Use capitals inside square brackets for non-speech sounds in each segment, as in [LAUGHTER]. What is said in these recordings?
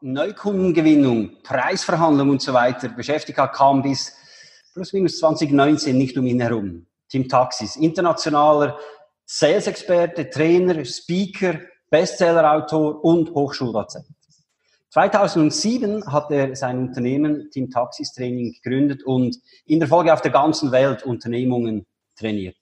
Neukundengewinnung, Preisverhandlung und so weiter beschäftigt hat, kam bis plus minus 2019 nicht um ihn herum. Tim Taxis, internationaler Sales-Experte, Trainer, Speaker, Bestseller-Autor und Hochschuldozent. 2007 hat er sein Unternehmen Team Taxis Training gegründet und in der Folge auf der ganzen Welt Unternehmungen trainiert.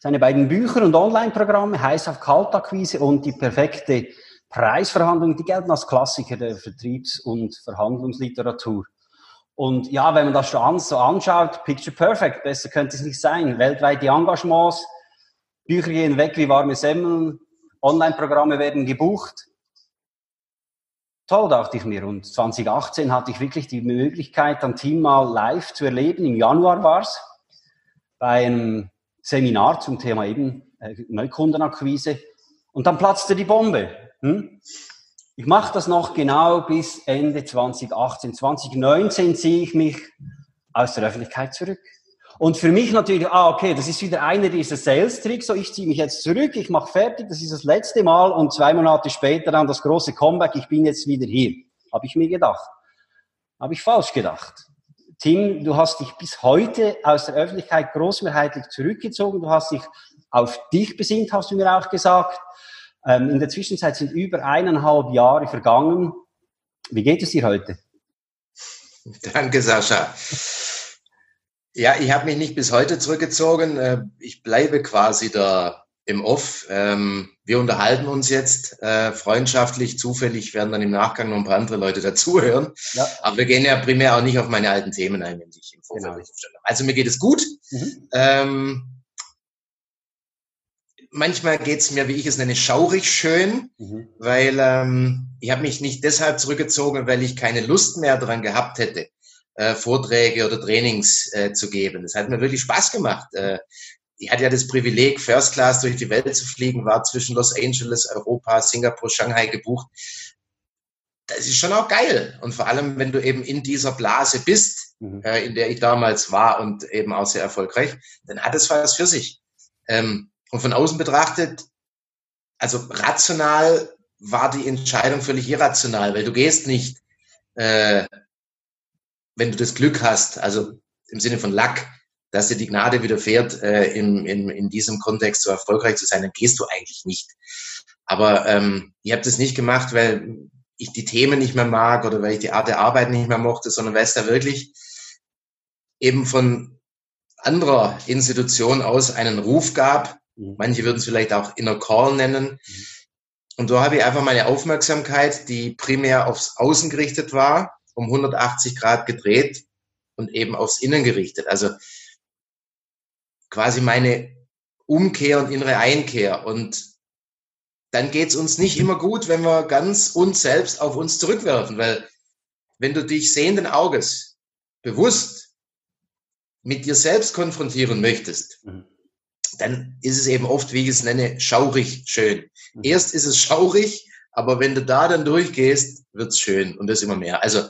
Seine beiden Bücher und Online-Programme, Heiß auf Kaltakquise und die perfekte Preisverhandlungen, die gelten als Klassiker der Vertriebs- und Verhandlungsliteratur. Und ja, wenn man das schon so anschaut, Picture Perfect, besser könnte es nicht sein. Weltweite Engagements, Bücher gehen weg wie warme Semmeln, Online-Programme werden gebucht. Toll, dachte ich mir. Und 2018 hatte ich wirklich die Möglichkeit, am Team mal live zu erleben. Im Januar war es, bei einem Seminar zum Thema eben äh, Neukundenakquise. Und dann platzte die Bombe. Hm? Ich mache das noch genau bis Ende 2018. 2019 ziehe ich mich aus der Öffentlichkeit zurück. Und für mich natürlich, ah, okay, das ist wieder einer dieser Sales-Tricks, so ich ziehe mich jetzt zurück, ich mache fertig, das ist das letzte Mal und zwei Monate später dann das große Comeback, ich bin jetzt wieder hier. Habe ich mir gedacht. Habe ich falsch gedacht. Tim, du hast dich bis heute aus der Öffentlichkeit großmehrheitlich zurückgezogen, du hast dich auf dich besinnt, hast du mir auch gesagt. Ähm, in der Zwischenzeit sind über eineinhalb Jahre vergangen. Wie geht es dir heute? Danke, Sascha. Ja, ich habe mich nicht bis heute zurückgezogen. Äh, ich bleibe quasi da im Off. Ähm, wir unterhalten uns jetzt äh, freundschaftlich, zufällig werden dann im Nachgang noch ein paar andere Leute dazuhören. Ja. Aber wir gehen ja primär auch nicht auf meine alten Themen ein, wenn ich im Vorfeld genau. Also mir geht es gut. Mhm. Ähm, manchmal geht's mir, wie ich es nenne, schaurig schön, mhm. weil ähm, ich habe mich nicht deshalb zurückgezogen, weil ich keine Lust mehr daran gehabt hätte, äh, Vorträge oder Trainings äh, zu geben. Das hat mir wirklich Spaß gemacht. Äh, ich hatte ja das Privileg, First Class durch die Welt zu fliegen, war zwischen Los Angeles, Europa, Singapur, Shanghai gebucht. Das ist schon auch geil. Und vor allem, wenn du eben in dieser Blase bist, mhm. äh, in der ich damals war und eben auch sehr erfolgreich, dann hat es was für sich. Ähm, und von außen betrachtet, also rational war die Entscheidung völlig irrational, weil du gehst nicht, äh, wenn du das Glück hast, also im Sinne von Lack, dass dir die Gnade widerfährt, äh, in, in, in diesem Kontext so erfolgreich zu sein, dann gehst du eigentlich nicht. Aber ähm, ich habe das nicht gemacht, weil ich die Themen nicht mehr mag oder weil ich die Art der Arbeit nicht mehr mochte, sondern weil es da wirklich eben von anderer Institution aus einen Ruf gab. Manche würden es vielleicht auch Inner Call nennen. Mhm. Und so habe ich einfach meine Aufmerksamkeit, die primär aufs Außen gerichtet war, um 180 Grad gedreht und eben aufs Innen gerichtet. Also quasi meine Umkehr und innere Einkehr. Und dann geht es uns nicht immer gut, wenn wir ganz uns selbst auf uns zurückwerfen, weil wenn du dich sehenden Auges bewusst mit dir selbst konfrontieren möchtest, mhm dann ist es eben oft, wie ich es nenne, schaurig schön. Mhm. Erst ist es schaurig, aber wenn du da dann durchgehst, wird's schön und das immer mehr. Also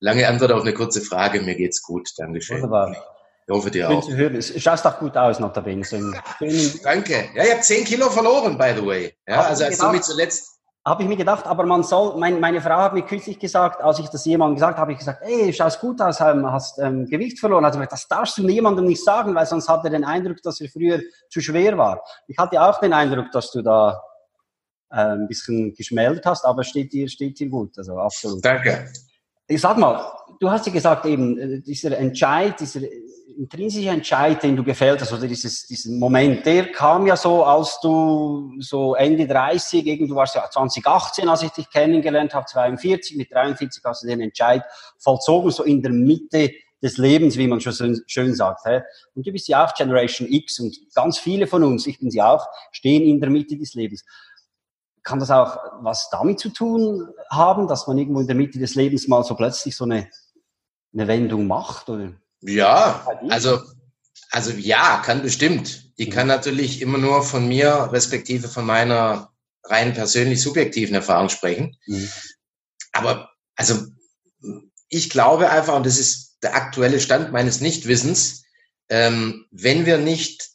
lange Antwort auf eine kurze Frage. Mir geht's gut. Dankeschön. Wunderbar. Ich hoffe dir auch. Schaust auch gut aus, noch dabei. [LAUGHS] Danke. Ja, ich habe 10 Kilo verloren, by the way. Ja, also als du mich zuletzt habe ich mir gedacht, aber man soll, mein, meine Frau hat mir kürzlich gesagt, als ich das jemandem gesagt habe, habe ich gesagt, ey, du schaust gut aus, ähm, hast ähm, Gewicht verloren. Also das darfst du niemandem nicht sagen, weil sonst hat er den Eindruck, dass er früher zu schwer war. Ich hatte auch den Eindruck, dass du da äh, ein bisschen geschmelzt hast, aber steht dir, steht dir gut, also absolut. Danke. Ich sag mal, du hast ja gesagt eben, äh, dieser Entscheid, dieser intrinsische Entscheid, den du gefällt hast, oder dieses, diesen Moment, der kam ja so, als du so Ende 30, irgendwo warst ja 2018, als ich dich kennengelernt habe, 42, mit 43 hast du den Entscheid vollzogen, so in der Mitte des Lebens, wie man schon schön sagt. Hä? Und du bist ja auch Generation X und ganz viele von uns, ich bin sie auch, stehen in der Mitte des Lebens. kann das auch was damit zu tun haben, dass man irgendwo in der Mitte des Lebens mal so plötzlich so eine, eine Wendung macht? Oder? Ja, also, also ja, kann bestimmt. Ich kann natürlich immer nur von mir, respektive von meiner rein persönlich subjektiven Erfahrung sprechen. Mhm. Aber also ich glaube einfach, und das ist der aktuelle Stand meines Nichtwissens, ähm, wenn wir nicht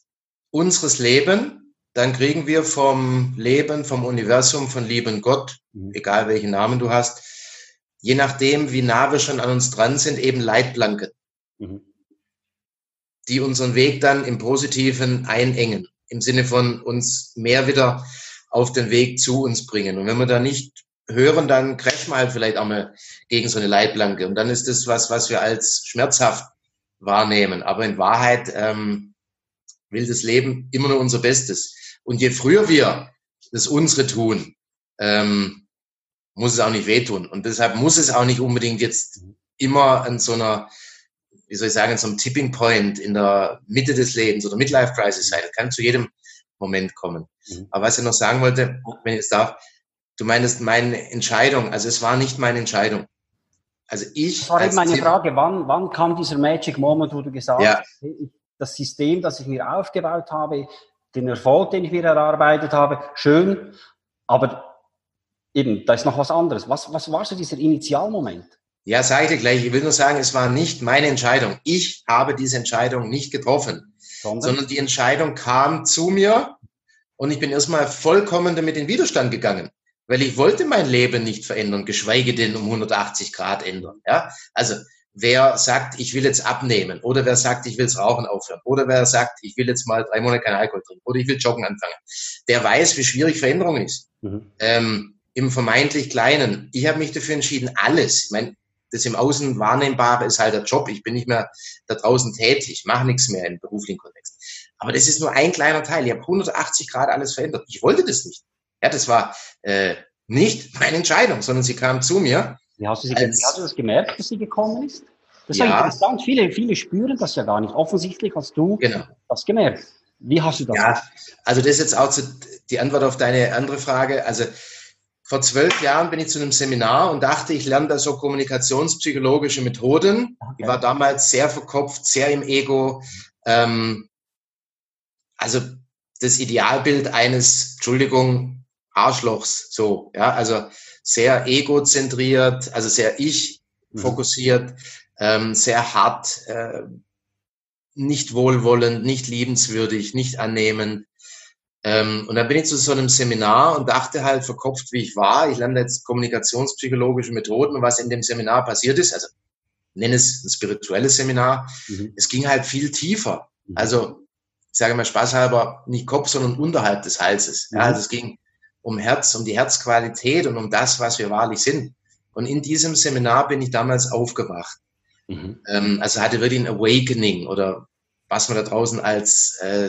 unseres leben, dann kriegen wir vom Leben, vom Universum, von lieben Gott, mhm. egal welchen Namen du hast, je nachdem, wie nah wir schon an uns dran sind, eben Leitplanken, mhm. die unseren Weg dann im Positiven einengen, im Sinne von uns mehr wieder auf den Weg zu uns bringen. Und wenn wir da nicht hören, dann crashen wir halt vielleicht auch mal gegen so eine Leitplanke. Und dann ist das was, was wir als schmerzhaft wahrnehmen. Aber in Wahrheit ähm, will das Leben immer nur unser Bestes. Und je früher wir das unsere tun, ähm, muss es auch nicht wehtun. Und deshalb muss es auch nicht unbedingt jetzt immer an so einer, wie soll ich sagen, an so einem Tipping Point in der Mitte des Lebens oder Midlife Crisis sein. Das kann zu jedem Moment kommen. Mhm. Aber was ich noch sagen wollte, wenn ich es darf, du meinst meine Entscheidung, also es war nicht meine Entscheidung. Also ich. Das war eben meine Frage, wann, wann kam dieser Magic Moment, wo du gesagt ja. hast, das System, das ich mir aufgebaut habe, den Erfolg, den ich mir erarbeitet habe, schön, aber eben, da ist noch was anderes. Was, was war so dieser Initialmoment? Ja, sage ich dir gleich. Ich will nur sagen, es war nicht meine Entscheidung. Ich habe diese Entscheidung nicht getroffen, sondern, sondern die Entscheidung kam zu mir und ich bin erstmal vollkommen damit in Widerstand gegangen, weil ich wollte mein Leben nicht verändern, geschweige denn um 180 Grad ändern. Ja, also wer sagt, ich will jetzt abnehmen oder wer sagt, ich will das Rauchen aufhören oder wer sagt, ich will jetzt mal drei Monate keinen Alkohol trinken oder ich will joggen anfangen, der weiß, wie schwierig Veränderung ist. Mhm. Ähm, Im vermeintlich Kleinen. Ich habe mich dafür entschieden, alles. Ich meine, das im Außen wahrnehmbare ist halt der Job. Ich bin nicht mehr da draußen tätig, mache nichts mehr im beruflichen Kontext. Aber das ist nur ein kleiner Teil. Ich habe 180 Grad alles verändert. Ich wollte das nicht. Ja, das war äh, nicht meine Entscheidung, sondern sie kam zu mir. Wie hast, du sie, als, wie hast du das gemerkt, dass sie gekommen ist? Das ist ja, interessant. Viele, viele spüren das ja gar nicht. Offensichtlich hast du genau. das gemerkt. Wie hast du das? Ja, also das ist jetzt auch die Antwort auf deine andere Frage. Also vor zwölf Jahren bin ich zu einem Seminar und dachte, ich lerne da so kommunikationspsychologische Methoden. Okay. Ich war damals sehr verkopft, sehr im Ego. Ähm, also das Idealbild eines, Entschuldigung, Arschlochs, so, ja, also sehr egozentriert, also sehr ich mhm. fokussiert, mhm. ähm, sehr hart, äh, nicht wohlwollend, nicht liebenswürdig, nicht annehmend. Ähm, und dann bin ich zu so einem Seminar und dachte halt verkopft, wie ich war. Ich lerne jetzt kommunikationspsychologische Methoden und was in dem Seminar passiert ist. Also nenne es ein spirituelles Seminar. Mhm. Es ging halt viel tiefer. Mhm. Also ich sage mal spaßhalber, nicht Kopf, sondern unterhalb des Halses. Ja, mhm. also es ging um Herz, um die Herzqualität und um das, was wir wahrlich sind. Und in diesem Seminar bin ich damals aufgewacht. Mhm. Ähm, also hatte wirklich ein Awakening oder was man da draußen als äh,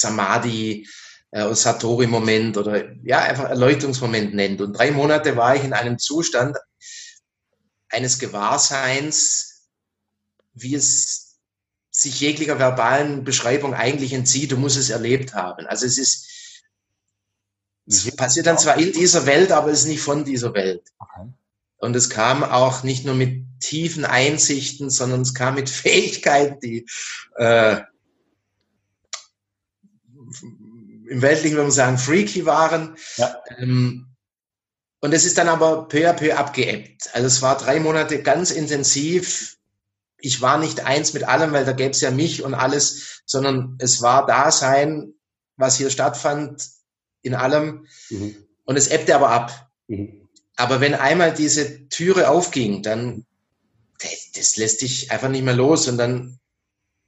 Samadhi äh, Satori-Moment oder ja, einfach Erleuchtungsmoment nennt. Und drei Monate war ich in einem Zustand eines Gewahrseins, wie es sich jeglicher verbalen Beschreibung eigentlich entzieht. Du musst es erlebt haben. Also es ist, es mhm. passiert dann zwar in dieser Welt, aber es ist nicht von dieser Welt. Okay. Und es kam auch nicht nur mit tiefen Einsichten, sondern es kam mit [LAUGHS] Fähigkeiten, die äh, im Weltlichen würde man sagen, freaky waren. Ja. Ähm, und es ist dann aber peu à peu abgeebbt. Also es war drei Monate ganz intensiv. Ich war nicht eins mit allem, weil da gäbe es ja mich und alles, sondern es war Dasein, was hier stattfand, in allem. Mhm. Und es ebbte aber ab. Mhm. Aber wenn einmal diese Türe aufging, dann, das lässt dich einfach nicht mehr los. Und dann,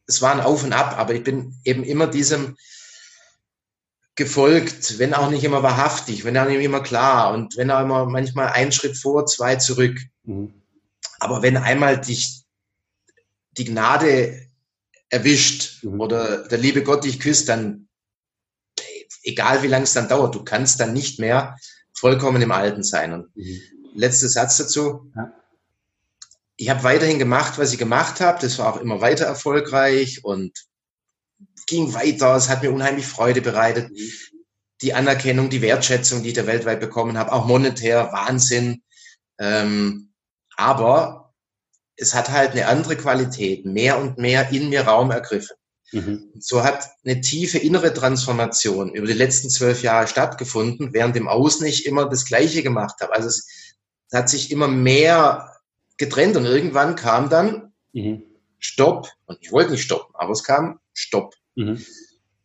es war ein Auf und Ab, aber ich bin eben immer diesem, gefolgt, wenn auch nicht immer wahrhaftig, wenn auch nicht immer klar und wenn auch immer manchmal einen Schritt vor, zwei zurück. Mhm. Aber wenn einmal dich die Gnade erwischt mhm. oder der liebe Gott dich küsst, dann egal wie lange es dann dauert, du kannst dann nicht mehr vollkommen im Alten sein. Und mhm. letzter Satz dazu. Ja. Ich habe weiterhin gemacht, was ich gemacht habe. Das war auch immer weiter erfolgreich und ging weiter, es hat mir unheimlich Freude bereitet. die Anerkennung, die Wertschätzung, die ich da weltweit bekommen habe, auch monetär, Wahnsinn. Ähm, aber es hat halt eine andere Qualität, mehr und mehr in mir Raum ergriffen. Mhm. So hat eine tiefe innere Transformation über die letzten zwölf Jahre stattgefunden, während im Außen ich immer das Gleiche gemacht habe. Also es, es hat sich immer mehr getrennt und irgendwann kam dann mhm. Stopp. Und ich wollte nicht stoppen, aber es kam Stopp. Mhm.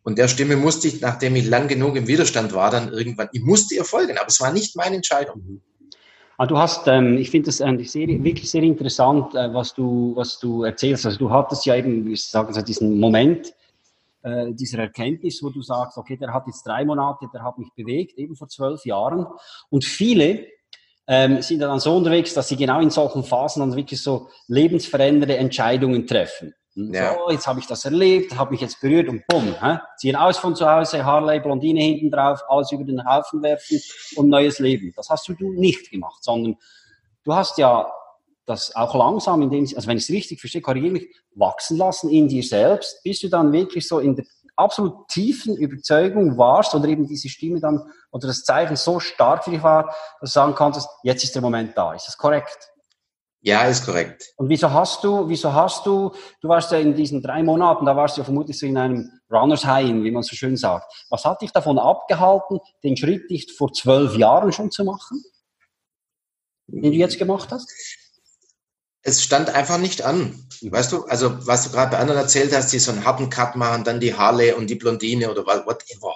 Und der Stimme musste ich, nachdem ich lang genug im Widerstand war, dann irgendwann, ich musste ihr folgen, aber es war nicht meine Entscheidung. Mhm. Ah, du hast, ähm, ich finde das eigentlich sehr, wirklich sehr interessant, äh, was, du, was du erzählst. Also du hattest ja eben, wie sagen Sie, diesen Moment äh, dieser Erkenntnis, wo du sagst, okay, der hat jetzt drei Monate, der hat mich bewegt, eben vor zwölf Jahren. Und viele ähm, sind dann so unterwegs, dass sie genau in solchen Phasen dann wirklich so lebensverändernde Entscheidungen treffen. Ja. So, jetzt habe ich das erlebt, habe mich jetzt berührt und bumm, hä? ziehen aus von zu Hause, Harley, Blondine hinten drauf, alles über den Haufen werfen und neues Leben. Das hast du nicht gemacht, sondern du hast ja das auch langsam, in dem, also wenn ich es richtig verstehe, korrigiere mich, wachsen lassen in dir selbst, bis du dann wirklich so in der absolut tiefen Überzeugung warst oder eben diese Stimme dann oder das Zeichen so stark für dich war, dass du sagen konntest, jetzt ist der Moment da. Ist das korrekt? Ja, ist korrekt. Und wieso hast du, wieso hast du, du warst ja in diesen drei Monaten, da warst du ja vermutlich so in einem Runners High, wie man so schön sagt. Was hat dich davon abgehalten, den Schritt nicht vor zwölf Jahren schon zu machen, den du jetzt gemacht hast? Es stand einfach nicht an. Weißt du, also was du gerade bei anderen erzählt hast, die so einen harten Cut machen, dann die Harley und die Blondine oder whatever.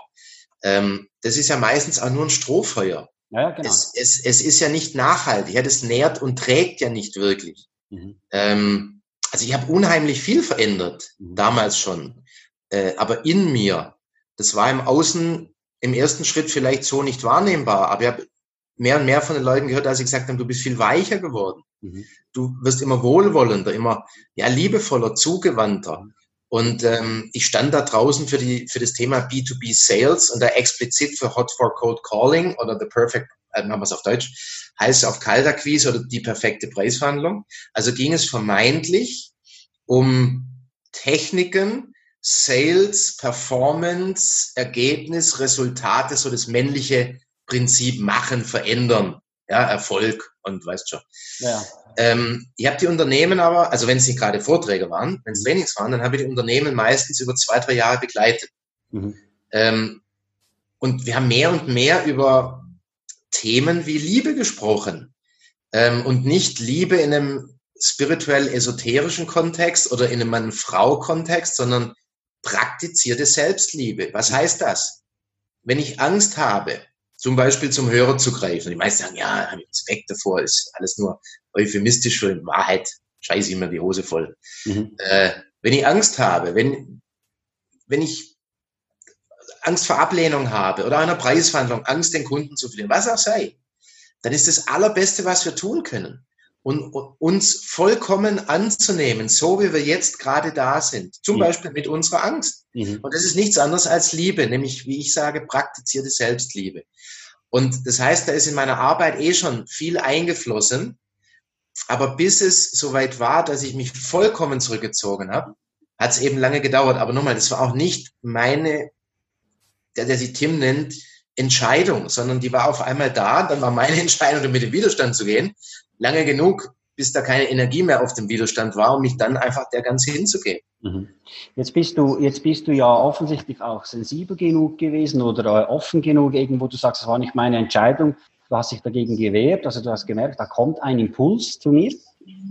Ähm, das ist ja meistens auch nur ein Strohfeuer. Ja, genau. es, es, es ist ja nicht nachhaltig. Ja, das nährt und trägt ja nicht wirklich. Mhm. Ähm, also ich habe unheimlich viel verändert, mhm. damals schon. Äh, aber in mir, das war im Außen im ersten Schritt vielleicht so nicht wahrnehmbar. Aber ich habe mehr und mehr von den Leuten gehört, als sie gesagt haben, du bist viel weicher geworden. Mhm. Du wirst immer wohlwollender, immer ja, liebevoller, zugewandter. Und ähm, ich stand da draußen für, die, für das Thema B2B Sales und da explizit für Hot for Cold Calling oder The Perfect, äh, machen wir es auf Deutsch, heißt auf Kaltakquise oder die perfekte Preisverhandlung. Also ging es vermeintlich um Techniken, Sales, Performance, Ergebnis, Resultate, so das männliche Prinzip machen, verändern, ja, Erfolg und weißt schon. Ja. Ähm, ich habe die Unternehmen aber, also wenn es nicht gerade Vorträge waren, wenn es mhm. Trainings waren, dann habe ich die Unternehmen meistens über zwei, drei Jahre begleitet. Mhm. Ähm, und wir haben mehr und mehr über Themen wie Liebe gesprochen. Ähm, und nicht Liebe in einem spirituell-esoterischen Kontext oder in einem Mann-Frau-Kontext, sondern praktizierte Selbstliebe. Was mhm. heißt das? Wenn ich Angst habe, zum Beispiel zum Hörer zu greifen. Die meisten sagen, ja, habe ich Respekt davor, ist alles nur euphemistisch für Wahrheit scheiße ich mir die Hose voll. Mhm. Äh, wenn ich Angst habe, wenn, wenn ich Angst vor Ablehnung habe oder einer Preisverhandlung, Angst, den Kunden zu verlieren, was auch sei, dann ist das Allerbeste, was wir tun können. Und, uns vollkommen anzunehmen, so wie wir jetzt gerade da sind. Zum mhm. Beispiel mit unserer Angst. Mhm. Und das ist nichts anderes als Liebe, nämlich, wie ich sage, praktizierte Selbstliebe. Und das heißt, da ist in meiner Arbeit eh schon viel eingeflossen. Aber bis es soweit war, dass ich mich vollkommen zurückgezogen habe, hat es eben lange gedauert. Aber nochmal, das war auch nicht meine, der, der sich Tim nennt, Entscheidung, sondern die war auf einmal da. Dann war meine [LAUGHS] Entscheidung, mit dem Widerstand zu gehen. Lange genug, bis da keine Energie mehr auf dem Widerstand war, um mich dann einfach der Ganze hinzugehen. Mhm. Jetzt bist du, jetzt bist du ja offensichtlich auch sensibel genug gewesen oder offen genug irgendwo. Du sagst, es war nicht meine Entscheidung. Du hast dich dagegen gewehrt. Also du hast gemerkt, da kommt ein Impuls zu mir.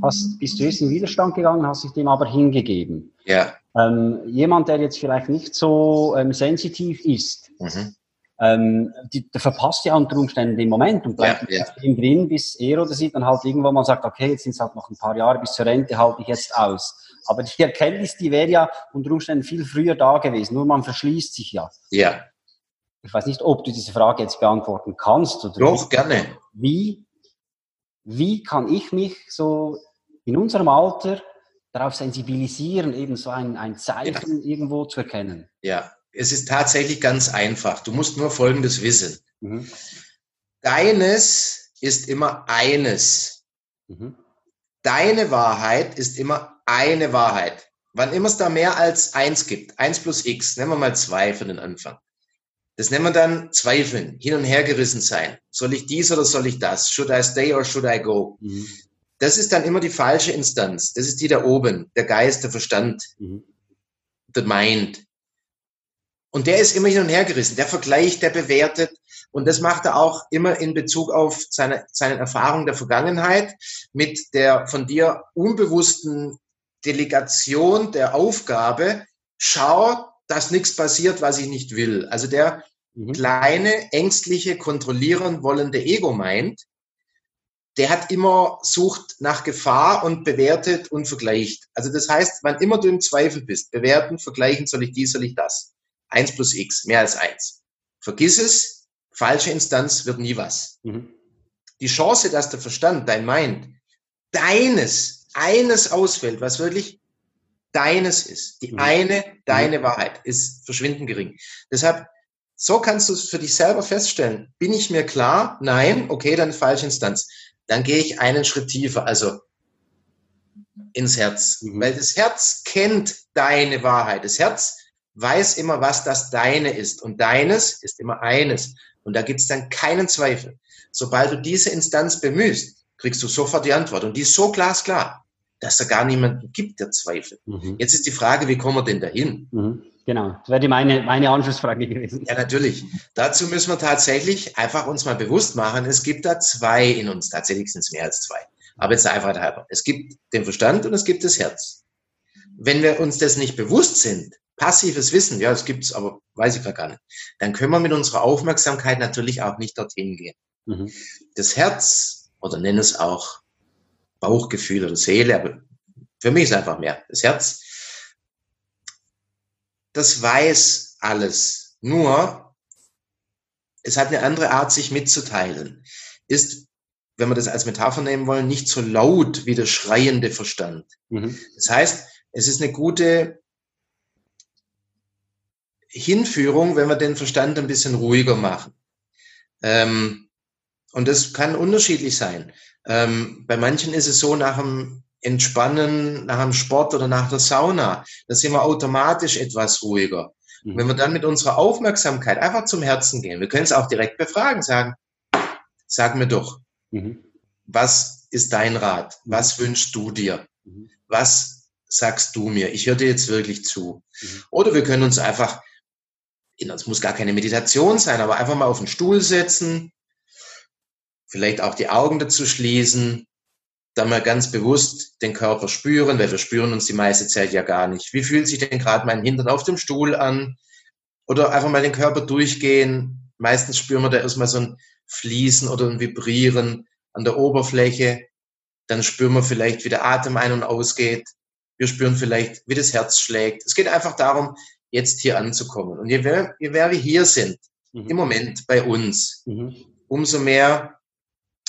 Hast, bist du erst in Widerstand gegangen, hast dich dem aber hingegeben. Ja. Ähm, jemand, der jetzt vielleicht nicht so ähm, sensitiv ist, mhm ähm, die, der verpasst ja unter Umständen den Moment und bleibt ja, ja. drin, bis er oder sie dann halt irgendwann mal sagt, okay, jetzt sind es halt noch ein paar Jahre bis zur Rente, halte ich jetzt aus. Aber die Erkenntnis, die wäre ja unter Umständen viel früher da gewesen, nur man verschließt sich ja. Ja. Ich weiß nicht, ob du diese Frage jetzt beantworten kannst. Oder Doch, wie, gerne. Wie, wie kann ich mich so in unserem Alter darauf sensibilisieren, eben so ein, ein Zeichen ja. irgendwo zu erkennen? Ja, es ist tatsächlich ganz einfach. Du musst nur Folgendes wissen. Mhm. Deines ist immer eines. Mhm. Deine Wahrheit ist immer eine Wahrheit. Wann immer es da mehr als eins gibt, eins plus x, nehmen wir mal zwei für den Anfang, Das nennen wir dann Zweifeln, hin und her gerissen sein. Soll ich dies oder soll ich das? Should I stay or should I go? Mhm. Das ist dann immer die falsche Instanz. Das ist die da oben, der Geist, der Verstand, mhm. the mind. Und der ist immer hin und her gerissen. Der vergleicht, der bewertet. Und das macht er auch immer in Bezug auf seine, seine Erfahrung der Vergangenheit mit der von dir unbewussten Delegation der Aufgabe. Schau, dass nichts passiert, was ich nicht will. Also der mhm. kleine, ängstliche, kontrollieren wollende Ego meint, der hat immer sucht nach Gefahr und bewertet und vergleicht. Also das heißt, wann immer du im Zweifel bist, bewerten, vergleichen, soll ich dies, soll ich das 1 plus x, mehr als 1. Vergiss es, falsche Instanz wird nie was. Mhm. Die Chance, dass der Verstand, dein Mind, deines, eines ausfällt, was wirklich deines ist, die mhm. eine, deine mhm. Wahrheit, ist verschwindend gering. Deshalb, so kannst du es für dich selber feststellen. Bin ich mir klar? Nein, okay, dann falsche Instanz. Dann gehe ich einen Schritt tiefer, also ins Herz. Mhm. Weil das Herz kennt deine Wahrheit. Das Herz weiß immer, was das deine ist. Und deines ist immer eines. Und da gibt es dann keinen Zweifel. Sobald du diese Instanz bemühst, kriegst du sofort die Antwort. Und die ist so glasklar, dass da gar niemanden gibt, der Zweifel. Mhm. Jetzt ist die Frage, wie kommen wir denn dahin? Mhm. Genau, das wäre meine, meine Anschlussfrage gewesen. Ja, natürlich. Dazu müssen wir tatsächlich einfach uns mal bewusst machen, es gibt da zwei in uns. Tatsächlich sind es mehr als zwei. Aber jetzt einfach halber. Es gibt den Verstand und es gibt das Herz. Wenn wir uns das nicht bewusst sind, passives Wissen, ja, das gibt's, aber weiß ich gar nicht. Dann können wir mit unserer Aufmerksamkeit natürlich auch nicht dorthin gehen. Mhm. Das Herz, oder nenn es auch Bauchgefühl oder Seele, aber für mich ist einfach mehr. Das Herz, das weiß alles. Nur, es hat eine andere Art, sich mitzuteilen. Ist, wenn wir das als Metapher nehmen wollen, nicht so laut wie der schreiende Verstand. Mhm. Das heißt, es ist eine gute Hinführung, wenn wir den Verstand ein bisschen ruhiger machen. Ähm, und das kann unterschiedlich sein. Ähm, bei manchen ist es so, nach dem Entspannen, nach dem Sport oder nach der Sauna, da sind wir automatisch etwas ruhiger. Mhm. Wenn wir dann mit unserer Aufmerksamkeit einfach zum Herzen gehen, wir können es auch direkt befragen, sagen, sag mir doch, mhm. was ist dein Rat? Was wünschst du dir? Mhm. Was sagst du mir? Ich höre dir jetzt wirklich zu. Mhm. Oder wir können uns einfach es muss gar keine Meditation sein, aber einfach mal auf den Stuhl setzen, vielleicht auch die Augen dazu schließen, dann mal ganz bewusst den Körper spüren, weil wir spüren uns die meiste Zeit ja gar nicht. Wie fühlt sich denn gerade mein Hintern auf dem Stuhl an? Oder einfach mal den Körper durchgehen. Meistens spüren wir da erstmal so ein Fließen oder ein Vibrieren an der Oberfläche. Dann spüren wir vielleicht, wie der Atem ein- und ausgeht. Wir spüren vielleicht, wie das Herz schlägt. Es geht einfach darum, jetzt hier anzukommen. Und je mehr, je mehr wir hier sind, mhm. im Moment bei uns, mhm. umso mehr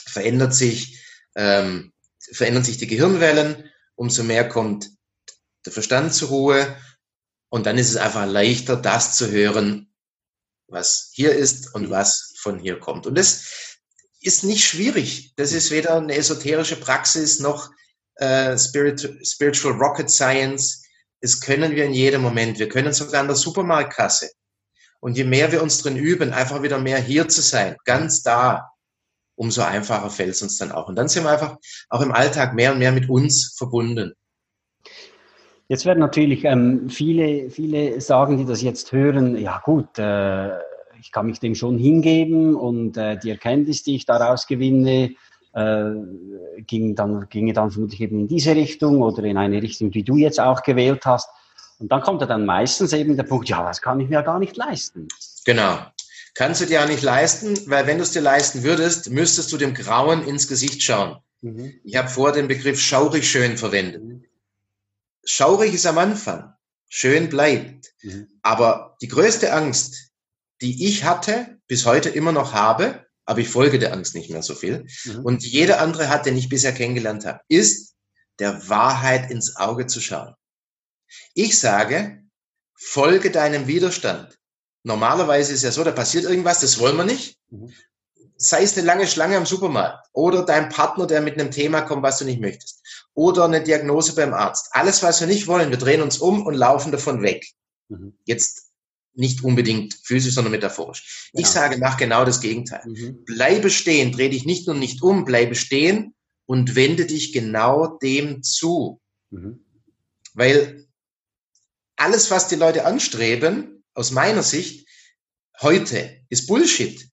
verändert sich, ähm, verändern sich die Gehirnwellen, umso mehr kommt der Verstand zur Ruhe und dann ist es einfach leichter, das zu hören, was hier ist und was von hier kommt. Und das ist nicht schwierig. Das ist weder eine esoterische Praxis noch äh, Spirit, Spiritual Rocket Science. Das können wir in jedem Moment. Wir können sogar an der Supermarktkasse. Und je mehr wir uns drin üben, einfach wieder mehr hier zu sein, ganz da, umso einfacher fällt es uns dann auch. Und dann sind wir einfach auch im Alltag mehr und mehr mit uns verbunden. Jetzt werden natürlich ähm, viele, viele sagen, die das jetzt hören, ja gut, äh, ich kann mich dem schon hingeben und äh, die Erkenntnis, die ich daraus gewinne, äh, ging dann, ginge dann vermutlich eben in diese Richtung oder in eine Richtung, die du jetzt auch gewählt hast. Und dann kommt ja dann meistens eben der Punkt, ja, das kann ich mir gar nicht leisten. Genau. Kannst du dir ja nicht leisten, weil wenn du es dir leisten würdest, müsstest du dem Grauen ins Gesicht schauen. Mhm. Ich habe vor den Begriff schaurig schön verwendet. Mhm. Schaurig ist am Anfang, schön bleibt. Mhm. Aber die größte Angst, die ich hatte, bis heute immer noch habe, aber ich folge der Angst nicht mehr so viel. Mhm. Und jeder andere hat, den ich bisher kennengelernt habe, ist der Wahrheit ins Auge zu schauen. Ich sage, folge deinem Widerstand. Normalerweise ist ja so, da passiert irgendwas, das wollen wir nicht. Mhm. Sei es eine lange Schlange am Supermarkt oder dein Partner, der mit einem Thema kommt, was du nicht möchtest. Oder eine Diagnose beim Arzt. Alles, was wir nicht wollen, wir drehen uns um und laufen davon weg. Mhm. Jetzt nicht unbedingt physisch, sondern metaphorisch. Ja. Ich sage, mach genau das Gegenteil. Mhm. Bleibe stehen, dreh dich nicht nur nicht um, bleibe stehen und wende dich genau dem zu. Mhm. Weil alles, was die Leute anstreben, aus meiner Sicht, heute ist Bullshit.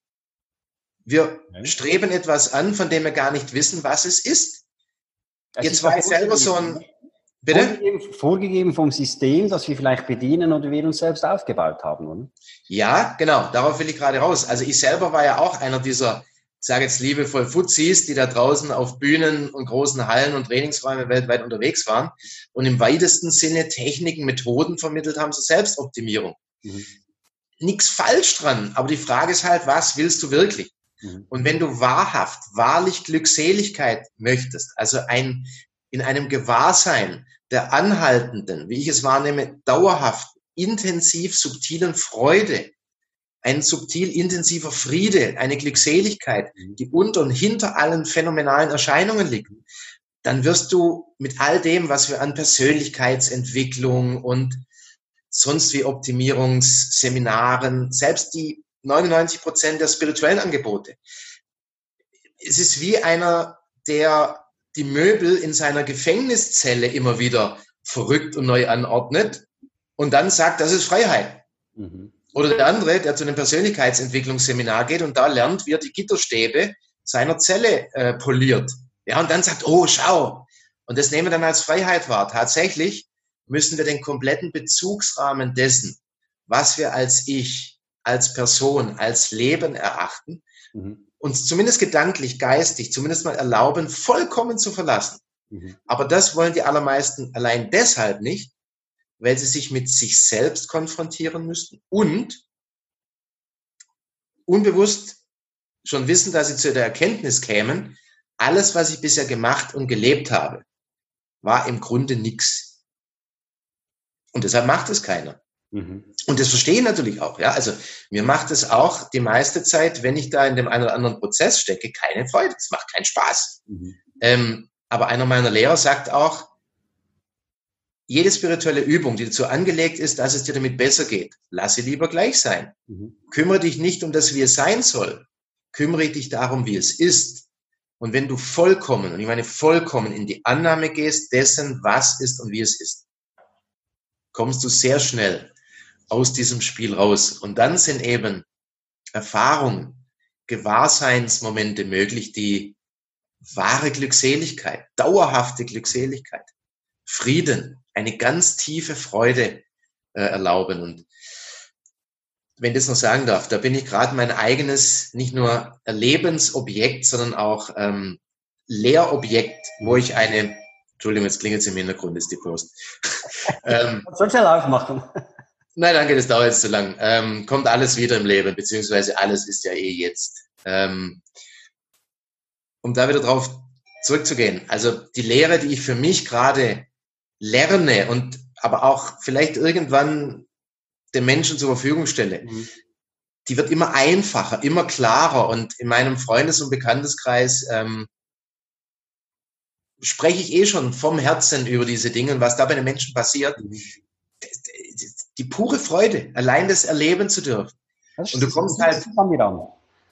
Wir okay. streben etwas an, von dem wir gar nicht wissen, was es ist. Das Jetzt war ich selber so ein, Bitte? Vorgegeben, vorgegeben, vom System, das wir vielleicht bedienen oder wir uns selbst aufgebaut haben, oder? Ja, genau. Darauf will ich gerade raus. Also ich selber war ja auch einer dieser, ich sage jetzt liebevoll Fuzis, die da draußen auf Bühnen und großen Hallen und Trainingsräumen weltweit unterwegs waren und im weitesten Sinne Techniken, Methoden vermittelt haben zur Selbstoptimierung. Mhm. Nichts falsch dran, aber die Frage ist halt, was willst du wirklich? Mhm. Und wenn du wahrhaft, wahrlich Glückseligkeit möchtest, also ein in einem Gewahrsein der anhaltenden, wie ich es wahrnehme, dauerhaft, intensiv subtilen Freude, ein subtil intensiver Friede, eine Glückseligkeit, mhm. die unter und hinter allen phänomenalen Erscheinungen liegt, dann wirst du mit all dem, was wir an Persönlichkeitsentwicklung und sonst wie Optimierungsseminaren, selbst die 99 Prozent der spirituellen Angebote, es ist wie einer, der die Möbel in seiner Gefängniszelle immer wieder verrückt und neu anordnet und dann sagt, das ist Freiheit. Mhm. Oder der andere, der zu einem Persönlichkeitsentwicklungsseminar geht und da lernt, wie er die Gitterstäbe seiner Zelle äh, poliert. Ja, und dann sagt, oh, schau. Und das nehmen wir dann als Freiheit wahr. Tatsächlich müssen wir den kompletten Bezugsrahmen dessen, was wir als Ich, als Person, als Leben erachten, mhm uns zumindest gedanklich, geistig, zumindest mal erlauben, vollkommen zu verlassen. Mhm. Aber das wollen die allermeisten allein deshalb nicht, weil sie sich mit sich selbst konfrontieren müssten und unbewusst schon wissen, dass sie zu der Erkenntnis kämen, alles, was ich bisher gemacht und gelebt habe, war im Grunde nichts. Und deshalb macht es keiner. Mhm. Und das verstehe ich natürlich auch. Ja, also mir macht es auch die meiste Zeit, wenn ich da in dem einen oder anderen Prozess stecke, keine Freude. Es macht keinen Spaß. Mhm. Ähm, aber einer meiner Lehrer sagt auch, jede spirituelle Übung, die dazu angelegt ist, dass es dir damit besser geht, lass sie lieber gleich sein. Mhm. Kümmere dich nicht um das, wie es sein soll. Kümmere dich darum, wie es ist. Und wenn du vollkommen, und ich meine vollkommen in die Annahme gehst dessen, was ist und wie es ist, kommst du sehr schnell aus diesem Spiel raus. Und dann sind eben Erfahrungen, Gewahrseinsmomente möglich, die wahre Glückseligkeit, dauerhafte Glückseligkeit, Frieden, eine ganz tiefe Freude äh, erlauben. Und wenn ich das noch sagen darf, da bin ich gerade mein eigenes, nicht nur Lebensobjekt, sondern auch ähm, Lehrobjekt, wo ich eine, Entschuldigung, jetzt klingelt es im Hintergrund, ist die Post. [LAUGHS] ähm, Sollst du aufmachen? Nein, danke, das dauert jetzt zu lang. Ähm, kommt alles wieder im Leben, beziehungsweise alles ist ja eh jetzt. Ähm, um da wieder drauf zurückzugehen. Also die Lehre, die ich für mich gerade lerne und aber auch vielleicht irgendwann den Menschen zur Verfügung stelle, mhm. die wird immer einfacher, immer klarer. Und in meinem Freundes- und Bekannteskreis ähm, spreche ich eh schon vom Herzen über diese Dinge und was da bei den Menschen passiert. Mhm die pure Freude, allein das erleben zu dürfen. Und du kommst halt,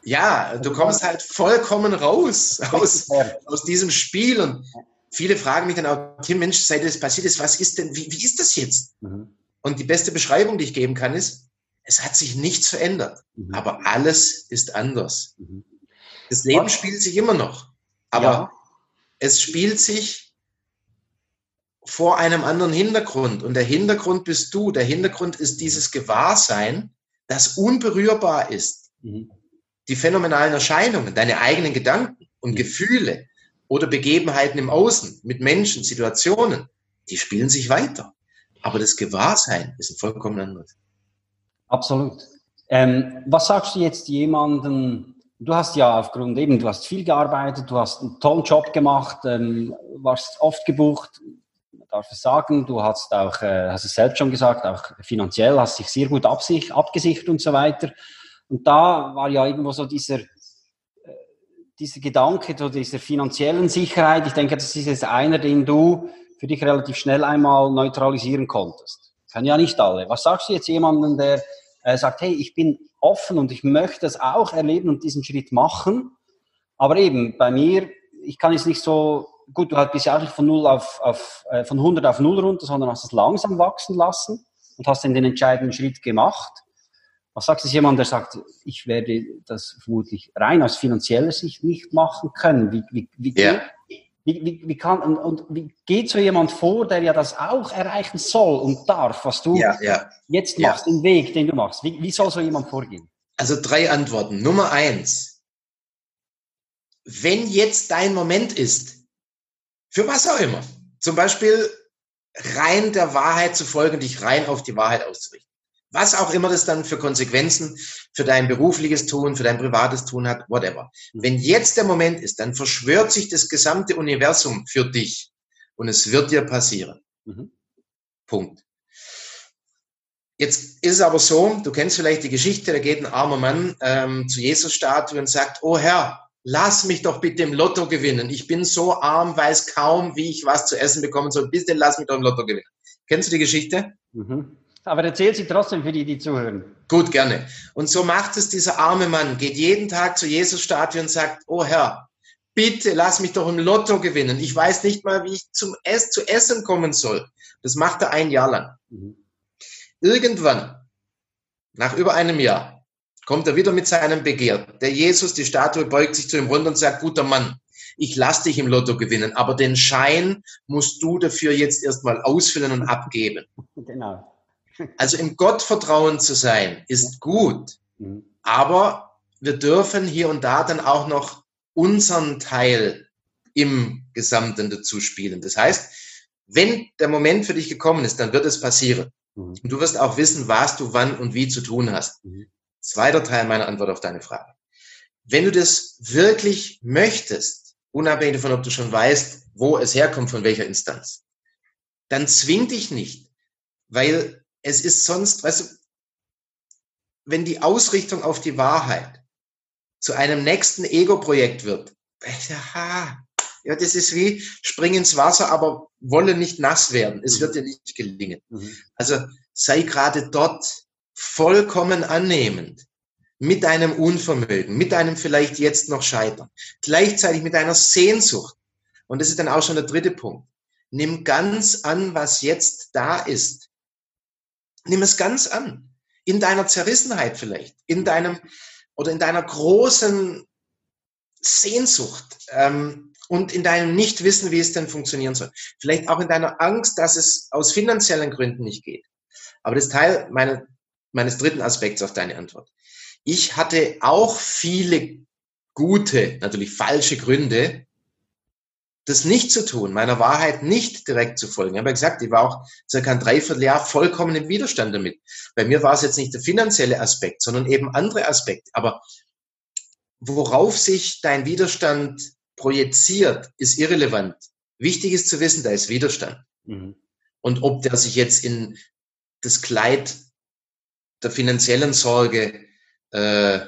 ja, du kommst halt vollkommen raus [LAUGHS] aus, aus diesem Spiel und viele fragen mich dann auch, Tim, Mensch, seit das passiert ist, was ist denn, wie, wie ist das jetzt? Mhm. Und die beste Beschreibung, die ich geben kann, ist, es hat sich nichts verändert, mhm. aber alles ist anders. Mhm. Das Leben spielt sich immer noch, aber ja. es spielt sich vor einem anderen Hintergrund. Und der Hintergrund bist du. Der Hintergrund ist dieses Gewahrsein, das unberührbar ist. Mhm. Die phänomenalen Erscheinungen, deine eigenen Gedanken und mhm. Gefühle oder Begebenheiten im Außen mit Menschen, Situationen, die spielen sich weiter. Aber das Gewahrsein ist ein vollkommen anderes. Absolut. Ähm, was sagst du jetzt jemandem, du hast ja aufgrund eben, du hast viel gearbeitet, du hast einen tollen Job gemacht, ähm, warst oft gebucht, darf es sagen, du hast auch, äh, hast es selbst schon gesagt, auch finanziell hast dich sehr gut absicht, abgesichert und so weiter. Und da war ja irgendwo so dieser, äh, dieser Gedanke zu dieser finanziellen Sicherheit. Ich denke, das ist jetzt einer, den du für dich relativ schnell einmal neutralisieren konntest. Kann ja nicht alle. Was sagst du jetzt jemandem, der äh, sagt, hey, ich bin offen und ich möchte das auch erleben und diesen Schritt machen. Aber eben, bei mir, ich kann jetzt nicht so, gut, du bist ja auch nicht von, 0 auf, auf, äh, von 100 auf 0 runter, sondern hast es langsam wachsen lassen und hast dann den entscheidenden Schritt gemacht. Was sagt es jemand, der sagt, ich werde das vermutlich rein aus finanzieller Sicht nicht machen können? Wie, wie, wie, ja. wie, wie, wie, kann, und, und, wie geht so jemand vor, der ja das auch erreichen soll und darf, was du ja, ja. jetzt machst, den Weg, den du machst? Wie, wie soll so jemand vorgehen? Also drei Antworten. Nummer eins. Wenn jetzt dein Moment ist, für was auch immer, zum Beispiel rein der Wahrheit zu folgen, dich rein auf die Wahrheit auszurichten was auch immer das dann für Konsequenzen für dein berufliches Tun, für dein privates Tun hat, whatever. Mhm. Wenn jetzt der Moment ist, dann verschwört sich das gesamte Universum für dich und es wird dir passieren. Mhm. Punkt. Jetzt ist es aber so, du kennst vielleicht die Geschichte, da geht ein armer Mann ähm, zu Jesus-Statue und sagt, oh Herr, lass mich doch bitte im Lotto gewinnen. Ich bin so arm, weiß kaum, wie ich was zu essen bekommen soll. Bitte lass mich doch im Lotto gewinnen. Kennst du die Geschichte? Mhm. Aber erzähl sie trotzdem für die, die zuhören. Gut, gerne. Und so macht es dieser arme Mann, geht jeden Tag zu Jesus-Statue und sagt, oh Herr, bitte lass mich doch im Lotto gewinnen. Ich weiß nicht mal, wie ich zum Ess, zu essen kommen soll. Das macht er ein Jahr lang. Mhm. Irgendwann, nach über einem Jahr, kommt er wieder mit seinem Begehr. Der Jesus, die Statue, beugt sich zu ihm runter und sagt, guter Mann, ich lass dich im Lotto gewinnen, aber den Schein musst du dafür jetzt erstmal ausfüllen und abgeben. Genau. Also im Gottvertrauen zu sein, ist gut. Mhm. Aber wir dürfen hier und da dann auch noch unseren Teil im Gesamten dazu spielen. Das heißt, wenn der Moment für dich gekommen ist, dann wird es passieren. Mhm. Und du wirst auch wissen, was du wann und wie zu tun hast. Mhm. Zweiter Teil meiner Antwort auf deine Frage. Wenn du das wirklich möchtest, unabhängig davon, ob du schon weißt, wo es herkommt, von welcher Instanz, dann zwing dich nicht, weil es ist sonst, weißt du, wenn die Ausrichtung auf die Wahrheit zu einem nächsten Ego-Projekt wird, ja, ja, das ist wie spring ins Wasser, aber wolle nicht nass werden. Es wird dir nicht gelingen. Mhm. Also sei gerade dort vollkommen annehmend mit deinem Unvermögen, mit deinem vielleicht jetzt noch Scheitern, gleichzeitig mit deiner Sehnsucht. Und das ist dann auch schon der dritte Punkt. Nimm ganz an, was jetzt da ist. Nimm es ganz an. In deiner Zerrissenheit vielleicht, in deinem oder in deiner großen Sehnsucht ähm, und in deinem Nichtwissen, wie es denn funktionieren soll. Vielleicht auch in deiner Angst, dass es aus finanziellen Gründen nicht geht. Aber das Teil meine, meines dritten Aspekts auf deine Antwort. Ich hatte auch viele gute, natürlich falsche Gründe, das nicht zu tun, meiner Wahrheit nicht direkt zu folgen. Ich habe ja gesagt, ich war auch circa ein Dreivierteljahr vollkommen im Widerstand damit. Bei mir war es jetzt nicht der finanzielle Aspekt, sondern eben andere Aspekte. Aber worauf sich dein Widerstand projiziert, ist irrelevant. Wichtig ist zu wissen, da ist Widerstand. Mhm. Und ob der sich jetzt in das Kleid der finanziellen Sorge, äh,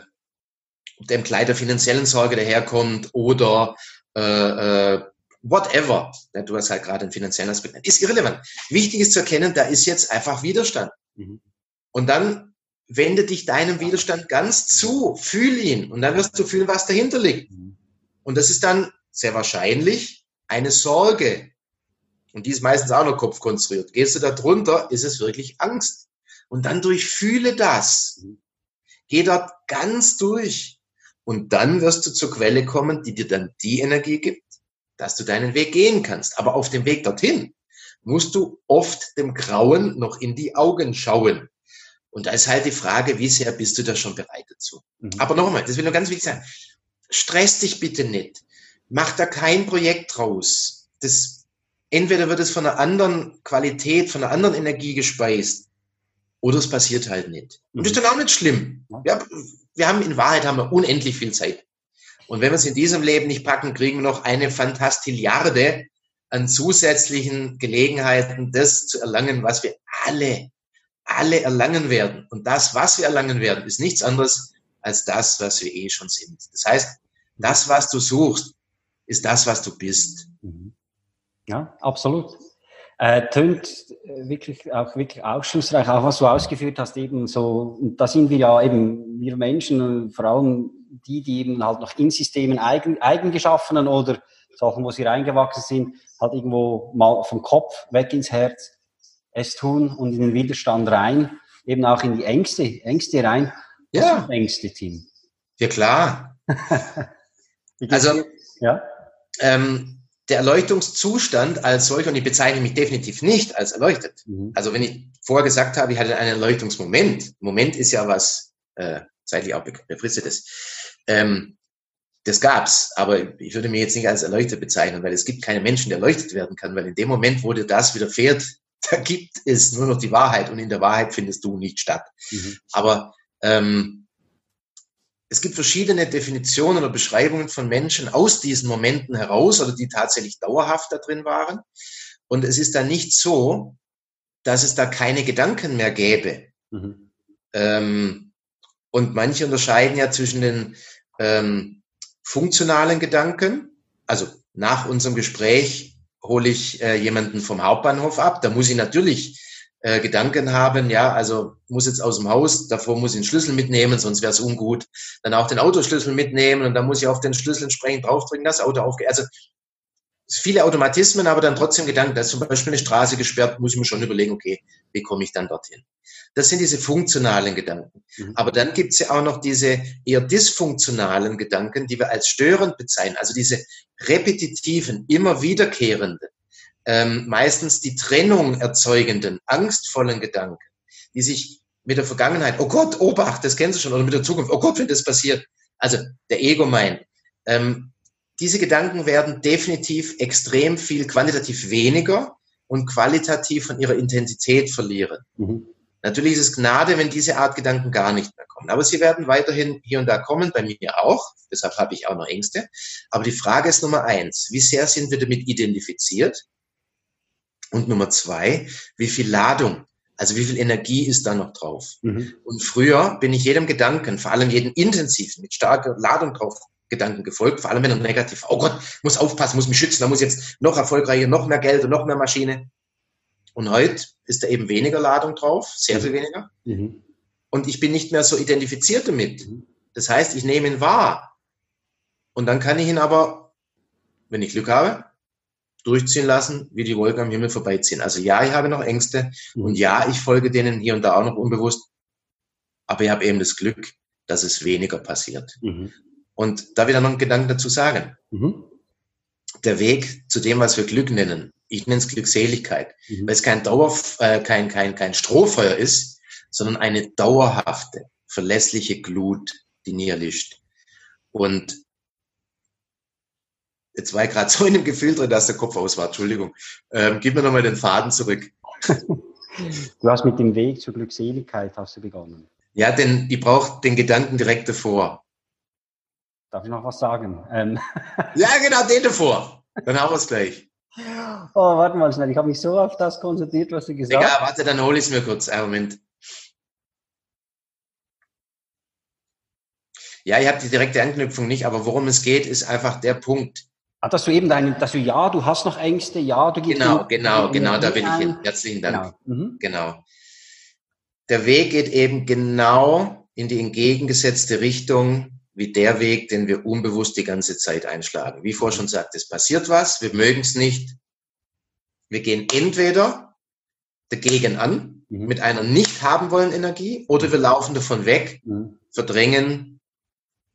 dem Kleid der finanziellen Sorge daherkommt oder äh, äh, whatever. Ja, du hast halt gerade einen finanziellen Aspekt. Ist irrelevant. Wichtig ist zu erkennen, da ist jetzt einfach Widerstand. Mhm. Und dann wende dich deinem Widerstand ganz zu, fühl ihn und dann wirst du fühlen, was dahinter liegt. Mhm. Und das ist dann sehr wahrscheinlich eine Sorge. Und die ist meistens auch noch kopfkonstruiert. Gehst du da drunter, ist es wirklich Angst. Und dann durchfühle das. Geh dort ganz durch. Und dann wirst du zur Quelle kommen, die dir dann die Energie gibt, dass du deinen Weg gehen kannst. Aber auf dem Weg dorthin musst du oft dem Grauen noch in die Augen schauen. Und da ist halt die Frage, wie sehr bist du da schon bereit dazu? Mhm. Aber nochmal, das will nur ganz wichtig sein. Stress dich bitte nicht. Mach da kein Projekt draus. Das, entweder wird es von einer anderen Qualität, von einer anderen Energie gespeist, oder es passiert halt nicht. Und das ist mhm. dann auch nicht schlimm. Ja, wir haben in Wahrheit haben wir unendlich viel Zeit. Und wenn wir es in diesem Leben nicht packen, kriegen wir noch eine Fantastilliarde an zusätzlichen Gelegenheiten, das zu erlangen, was wir alle, alle erlangen werden. Und das, was wir erlangen werden, ist nichts anderes als das, was wir eh schon sind. Das heißt, das, was du suchst, ist das, was du bist. Mhm. Ja, absolut. Äh, tönt wirklich auch wirklich aufschlussreich, auch was du ausgeführt hast, eben so, und da sind wir ja eben, wir Menschen, vor allem die, die eben halt noch in Systemen eigen, eigengeschaffenen oder Sachen, wo sie reingewachsen sind, halt irgendwo mal vom Kopf weg ins Herz es tun und in den Widerstand rein, eben auch in die Ängste, Ängste rein. Ja. Ängste, Team. Ja, klar. [LAUGHS] also, ja. Ähm, der Erleuchtungszustand als solcher, und ich bezeichne mich definitiv nicht als erleuchtet. Mhm. Also wenn ich vorher gesagt habe, ich hatte einen Erleuchtungsmoment, Moment ist ja was äh, zeitlich auch befristetes. Ähm, das gab's, aber ich würde mich jetzt nicht als erleuchtet bezeichnen, weil es gibt keine Menschen, der erleuchtet werden kann, weil in dem Moment, wo dir das widerfährt, [LAUGHS] da gibt es nur noch die Wahrheit und in der Wahrheit findest du nicht statt. Mhm. Aber ähm, es gibt verschiedene Definitionen oder Beschreibungen von Menschen aus diesen Momenten heraus oder die tatsächlich dauerhaft da drin waren. Und es ist dann nicht so, dass es da keine Gedanken mehr gäbe. Mhm. Ähm, und manche unterscheiden ja zwischen den ähm, funktionalen Gedanken, also nach unserem Gespräch hole ich äh, jemanden vom Hauptbahnhof ab, da muss ich natürlich äh, Gedanken haben, ja, also muss jetzt aus dem Haus, davor muss ich den Schlüssel mitnehmen, sonst wäre es ungut. Dann auch den Autoschlüssel mitnehmen und dann muss ich auf den Schlüssel entsprechend draufdrücken, das Auto aufgeht. Also viele Automatismen, aber dann trotzdem Gedanken, dass zum Beispiel eine Straße gesperrt, muss ich mir schon überlegen, okay, wie komme ich dann dorthin? Das sind diese funktionalen Gedanken. Mhm. Aber dann gibt es ja auch noch diese eher dysfunktionalen Gedanken, die wir als störend bezeichnen, also diese repetitiven, immer wiederkehrenden ähm, meistens die Trennung erzeugenden, angstvollen Gedanken, die sich mit der Vergangenheit, oh Gott, Obacht, das kennst du schon, oder mit der Zukunft, oh Gott, wenn das passiert. Also der Ego meint, ähm, diese Gedanken werden definitiv extrem viel quantitativ weniger und qualitativ von ihrer Intensität verlieren. Mhm. Natürlich ist es Gnade, wenn diese Art Gedanken gar nicht mehr kommen. Aber sie werden weiterhin hier und da kommen, bei mir auch. Deshalb habe ich auch noch Ängste. Aber die Frage ist Nummer eins. Wie sehr sind wir damit identifiziert? Und Nummer zwei, wie viel Ladung, also wie viel Energie ist da noch drauf? Mhm. Und früher bin ich jedem Gedanken, vor allem jedem intensiven, mit starker Ladung drauf Gedanken gefolgt, vor allem wenn er negativ, oh Gott, muss aufpassen, muss mich schützen, da muss jetzt noch erfolgreicher, noch mehr Geld und noch mehr Maschine. Und heute ist da eben weniger Ladung drauf, sehr viel weniger. Mhm. Und ich bin nicht mehr so identifiziert damit. Mhm. Das heißt, ich nehme ihn wahr. Und dann kann ich ihn aber, wenn ich Glück habe, durchziehen lassen, wie die Wolken am Himmel vorbeiziehen. Also ja, ich habe noch Ängste mhm. und ja, ich folge denen hier und da auch noch unbewusst, aber ich habe eben das Glück, dass es weniger passiert. Mhm. Und da wieder noch einen Gedanken dazu sagen. Mhm. Der Weg zu dem, was wir Glück nennen, ich nenne es Glückseligkeit, mhm. weil es kein Dauer, äh, kein, kein, kein Strohfeuer ist, sondern eine dauerhafte, verlässliche Glut, die nie erlischt. Und Jetzt war ich gerade so in dem Gefühl drin, dass der Kopf aus war. Entschuldigung. Ähm, gib mir nochmal den Faden zurück. Du hast mit dem Weg zur Glückseligkeit hast du begonnen. Ja, denn ich brauche den Gedanken direkt davor. Darf ich noch was sagen? Ähm. [LAUGHS] Ja, genau, den davor. Dann haben wir es gleich. Oh, warte mal schnell. Ich habe mich so auf das konzentriert, was du gesagt hast. Ja, warte, dann hole ich es mir kurz. Einen Moment. Ja, ich habe die direkte Anknüpfung nicht, aber worum es geht, ist einfach der Punkt. Ah, dass du eben deine, dass du ja, du hast noch Ängste, ja, du gehst. Genau, genau, genau, da bin ich hin. Herzlichen Dank. Genau. Mhm. genau. Der Weg geht eben genau in die entgegengesetzte Richtung wie der Weg, den wir unbewusst die ganze Zeit einschlagen. Wie vorher schon gesagt, es passiert was, wir mögen es nicht. Wir gehen entweder dagegen an, mhm. mit einer nicht haben wollen Energie, oder wir laufen davon weg, mhm. verdrängen,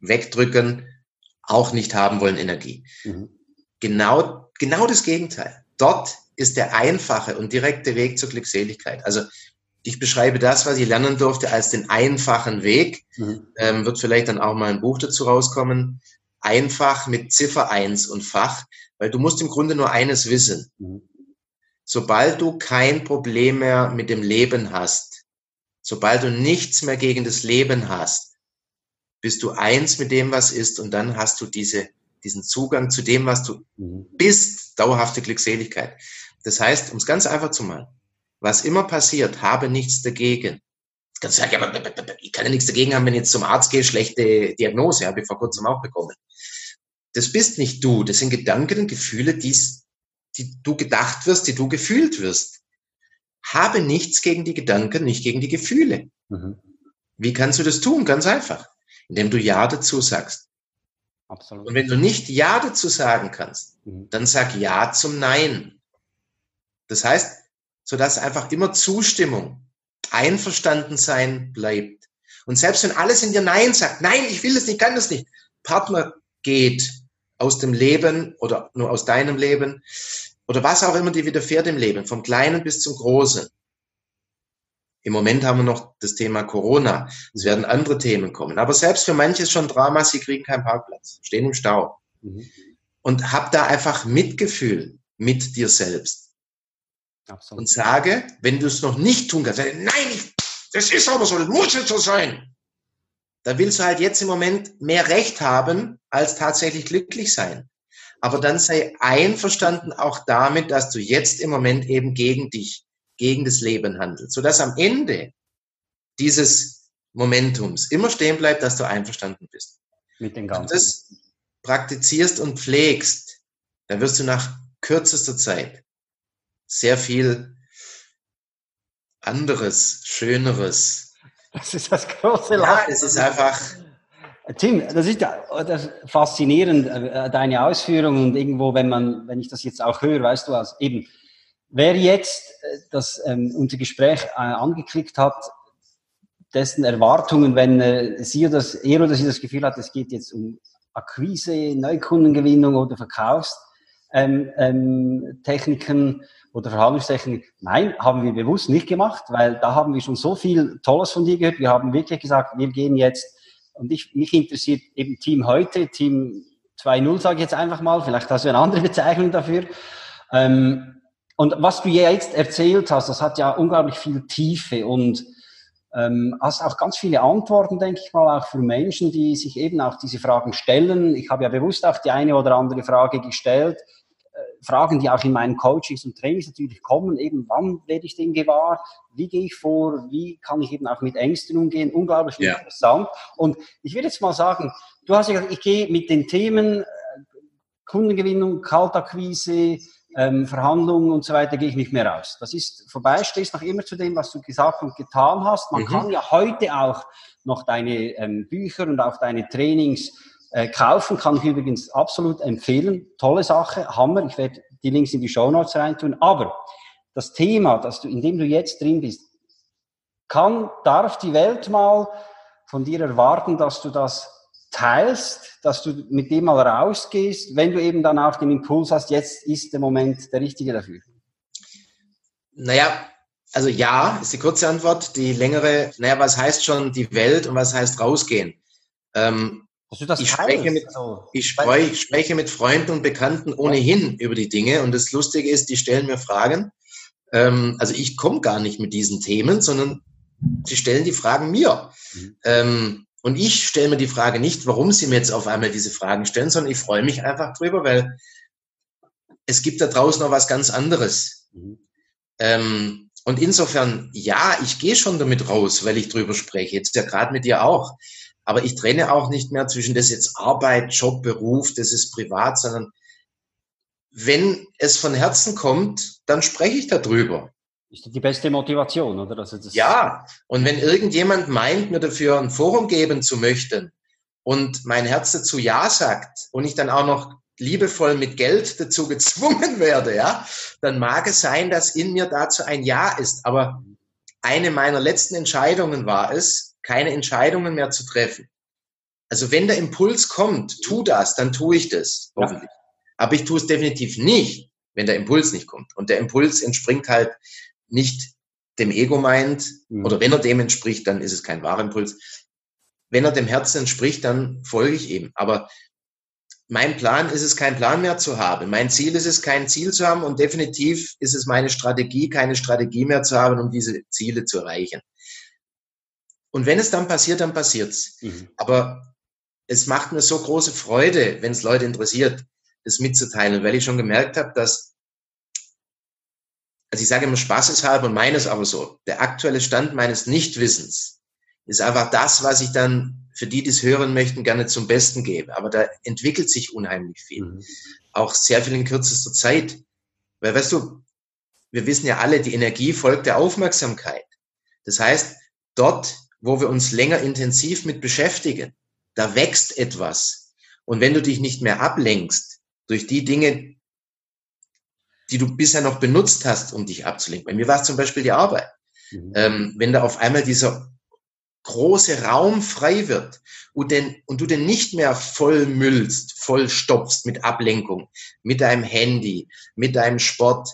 wegdrücken, auch nicht haben wollen Energie. Mhm. Genau, genau das Gegenteil. Dort ist der einfache und direkte Weg zur Glückseligkeit. Also ich beschreibe das, was ich lernen durfte, als den einfachen Weg. Mhm. Ähm, wird vielleicht dann auch mal ein Buch dazu rauskommen. Einfach mit Ziffer eins und Fach, weil du musst im Grunde nur eines wissen. Mhm. Sobald du kein Problem mehr mit dem Leben hast, sobald du nichts mehr gegen das Leben hast, bist du eins mit dem, was ist und dann hast du diese diesen Zugang zu dem, was du mhm. bist, dauerhafte Glückseligkeit. Das heißt, um es ganz einfach zu machen, was immer passiert, habe nichts dagegen. Ganz sagen, ja, ich kann ja nichts dagegen haben, wenn ich jetzt zum Arzt gehe, schlechte Diagnose, habe ich vor kurzem auch bekommen. Das bist nicht du, das sind Gedanken und Gefühle, die die du gedacht wirst, die du gefühlt wirst. Habe nichts gegen die Gedanken, nicht gegen die Gefühle. Mhm. Wie kannst du das tun? Ganz einfach, indem du Ja dazu sagst. Absolut. Und wenn du nicht Ja dazu sagen kannst, mhm. dann sag Ja zum Nein. Das heißt, so dass einfach immer Zustimmung, einverstanden sein bleibt. Und selbst wenn alles in dir Nein sagt, nein, ich will das nicht, kann das nicht, Partner geht aus dem Leben oder nur aus deinem Leben oder was auch immer dir widerfährt im Leben, vom Kleinen bis zum Großen. Im Moment haben wir noch das Thema Corona. Es werden andere Themen kommen. Aber selbst für manche ist schon Drama, sie kriegen keinen Parkplatz, stehen im Stau. Mhm. Und hab da einfach Mitgefühl mit dir selbst. Absolut. Und sage, wenn du es noch nicht tun kannst, nein, ich, das ist aber so, das muss jetzt so sein. Da willst du halt jetzt im Moment mehr Recht haben, als tatsächlich glücklich sein. Aber dann sei einverstanden auch damit, dass du jetzt im Moment eben gegen dich gegen das Leben handelt, sodass am Ende dieses Momentums immer stehen bleibt, dass du einverstanden bist. Mit den ganzen. Wenn du das praktizierst und pflegst, dann wirst du nach kürzester Zeit sehr viel anderes, schöneres. Das ist das große Lachen. Ja, es ist einfach. Tim, das ist ja das faszinierend, äh, deine Ausführungen und irgendwo, wenn man, wenn ich das jetzt auch höre, weißt du, als eben, Wer jetzt äh, das, ähm, unser Gespräch äh, angeklickt hat, dessen Erwartungen, wenn äh, sie oder er oder sie das Gefühl hat, es geht jetzt um Akquise, Neukundengewinnung oder Verkaufstechniken ähm, ähm, oder Verhandlungstechniken. Nein, haben wir bewusst nicht gemacht, weil da haben wir schon so viel Tolles von dir gehört. Wir haben wirklich gesagt, wir gehen jetzt, und ich, mich interessiert eben Team heute, Team 2.0 sage ich jetzt einfach mal, vielleicht hast du eine andere [LAUGHS] Bezeichnung dafür. Ähm, und was du jetzt erzählt hast, das hat ja unglaublich viel Tiefe und ähm, hast auch ganz viele Antworten, denke ich mal, auch für Menschen, die sich eben auch diese Fragen stellen. Ich habe ja bewusst auch die eine oder andere Frage gestellt. Äh, Fragen, die auch in meinen Coachings und Trainings natürlich kommen, eben wann werde ich dem gewahr, wie gehe ich vor, wie kann ich eben auch mit Ängsten umgehen, unglaublich ja. interessant. Und ich würde jetzt mal sagen, du hast ja gesagt, ich gehe mit den Themen äh, Kundengewinnung, Kaltakquise, ähm, Verhandlungen und so weiter gehe ich nicht mehr raus. Das ist vorbei, stehst noch immer zu dem, was du gesagt und getan hast. Man mhm. kann ja heute auch noch deine ähm, Bücher und auch deine Trainings äh, kaufen, kann ich übrigens absolut empfehlen. Tolle Sache, Hammer. Ich werde die Links in die Show Notes reintun. Aber das Thema, dass du, in dem du jetzt drin bist, kann, darf die Welt mal von dir erwarten, dass du das teilst, dass du mit dem mal rausgehst, wenn du eben dann auch den Impuls hast, jetzt ist der Moment der richtige dafür? Naja, also ja, ist die kurze Antwort. Die längere, naja, was heißt schon die Welt und was heißt rausgehen? Ähm, ich, spreche mit, also, ich, spreche, ich spreche mit Freunden und Bekannten ohnehin über die Dinge und das Lustige ist, die stellen mir Fragen. Ähm, also ich komme gar nicht mit diesen Themen, sondern sie stellen die Fragen mir. Mhm. Ähm, und ich stelle mir die Frage nicht, warum sie mir jetzt auf einmal diese Fragen stellen, sondern ich freue mich einfach drüber, weil es gibt da draußen noch was ganz anderes. Mhm. Ähm, und insofern, ja, ich gehe schon damit raus, weil ich drüber spreche. Jetzt ja gerade mit dir auch. Aber ich trenne auch nicht mehr zwischen das jetzt Arbeit, Job, Beruf, das ist privat, sondern wenn es von Herzen kommt, dann spreche ich darüber. Ist die beste Motivation, oder? Also das ja, und wenn irgendjemand meint, mir dafür ein Forum geben zu möchten und mein Herz dazu Ja sagt und ich dann auch noch liebevoll mit Geld dazu gezwungen [LAUGHS] werde, ja, dann mag es sein, dass in mir dazu ein Ja ist. Aber eine meiner letzten Entscheidungen war es, keine Entscheidungen mehr zu treffen. Also wenn der Impuls kommt, tu das, dann tue ich das, hoffentlich. Ja. Aber ich tue es definitiv nicht, wenn der Impuls nicht kommt. Und der Impuls entspringt halt nicht dem Ego meint, mhm. oder wenn er dem entspricht, dann ist es kein wahrer Impuls. Wenn er dem Herzen entspricht, dann folge ich ihm. Aber mein Plan ist es, keinen Plan mehr zu haben. Mein Ziel ist es, kein Ziel zu haben und definitiv ist es meine Strategie, keine Strategie mehr zu haben, um diese Ziele zu erreichen. Und wenn es dann passiert, dann passiert's. Mhm. Aber es macht mir so große Freude, wenn es Leute interessiert, das mitzuteilen, weil ich schon gemerkt habe, dass also ich sage immer spaßeshalber und meines aber so, der aktuelle Stand meines Nichtwissens ist einfach das, was ich dann für die, die es hören möchten, gerne zum Besten gebe. Aber da entwickelt sich unheimlich viel. Mhm. Auch sehr viel in kürzester Zeit. Weil, weißt du, wir wissen ja alle, die Energie folgt der Aufmerksamkeit. Das heißt, dort, wo wir uns länger intensiv mit beschäftigen, da wächst etwas. Und wenn du dich nicht mehr ablenkst durch die Dinge, die du bisher noch benutzt hast, um dich abzulenken. Bei mir war es zum Beispiel die Arbeit. Mhm. Ähm, wenn da auf einmal dieser große Raum frei wird und, den, und du den nicht mehr voll müllst, voll stopfst mit Ablenkung, mit deinem Handy, mit deinem Sport.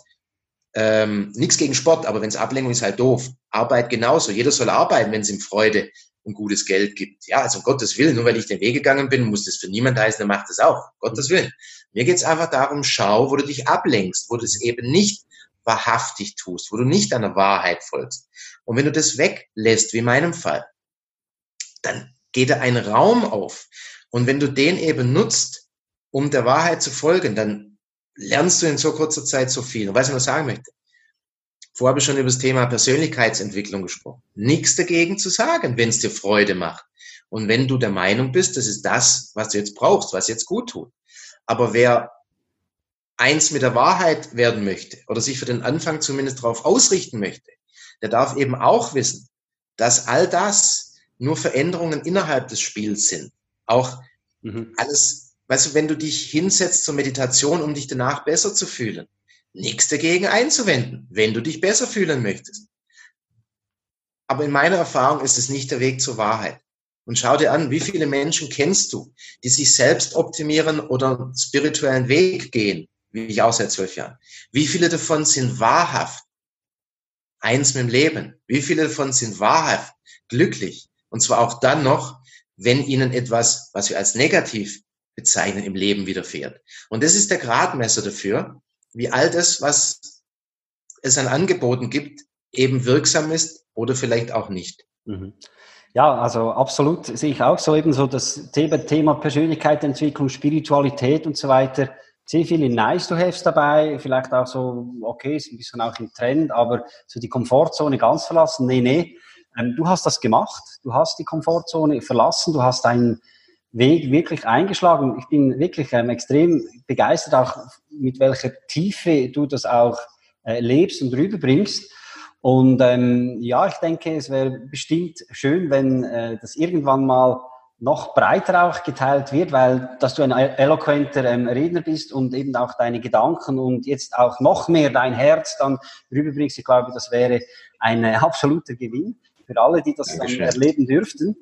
Ähm, nichts gegen Sport, aber wenn es Ablenkung ist, halt doof. Arbeit genauso. Jeder soll arbeiten, wenn es ihm Freude und gutes Geld gibt. Ja, also um Gottes Willen, nur weil ich den Weg gegangen bin, muss das für niemand heißen, der macht das auch. Um Gottes Willen. Mir geht's einfach darum, schau, wo du dich ablenkst, wo du es eben nicht wahrhaftig tust, wo du nicht deiner Wahrheit folgst. Und wenn du das weglässt, wie in meinem Fall, dann geht da ein Raum auf. Und wenn du den eben nutzt, um der Wahrheit zu folgen, dann lernst du in so kurzer Zeit so viel. Und was ich noch sagen möchte, vorher habe ich schon über das Thema Persönlichkeitsentwicklung gesprochen. Nichts dagegen zu sagen, wenn es dir Freude macht. Und wenn du der Meinung bist, das ist das, was du jetzt brauchst, was jetzt gut tut. Aber wer eins mit der Wahrheit werden möchte oder sich für den Anfang zumindest darauf ausrichten möchte, der darf eben auch wissen, dass all das nur Veränderungen innerhalb des Spiels sind. Auch mhm. alles, weißt du, wenn du dich hinsetzt zur Meditation, um dich danach besser zu fühlen, nichts dagegen einzuwenden, wenn du dich besser fühlen möchtest. Aber in meiner Erfahrung ist es nicht der Weg zur Wahrheit. Und schau dir an, wie viele Menschen kennst du, die sich selbst optimieren oder einen spirituellen Weg gehen, wie ich auch seit zwölf Jahren. Wie viele davon sind wahrhaft eins mit dem Leben? Wie viele davon sind wahrhaft glücklich? Und zwar auch dann noch, wenn ihnen etwas, was wir als negativ bezeichnen, im Leben widerfährt. Und das ist der Gradmesser dafür, wie all das, was es an Angeboten gibt, eben wirksam ist oder vielleicht auch nicht. Mhm. Ja, also absolut sehe ich auch so eben so das Thema Persönlichkeitsentwicklung, Spiritualität und so weiter. Sehr viele Nice-to-Haves dabei, vielleicht auch so, okay, ist ein bisschen auch im Trend, aber so die Komfortzone ganz verlassen, nee, nee. Ähm, du hast das gemacht, du hast die Komfortzone verlassen, du hast deinen Weg wirklich eingeschlagen. Ich bin wirklich ähm, extrem begeistert, auch mit welcher Tiefe du das auch äh, lebst und rüberbringst. Und ähm, ja, ich denke, es wäre bestimmt schön, wenn äh, das irgendwann mal noch breiter auch geteilt wird, weil dass du ein eloquenter ähm, Redner bist und eben auch deine Gedanken und jetzt auch noch mehr dein Herz dann rüberbringst. Ich glaube, das wäre ein äh, [LAUGHS] absoluter Gewinn für alle, die das ähm, erleben dürften.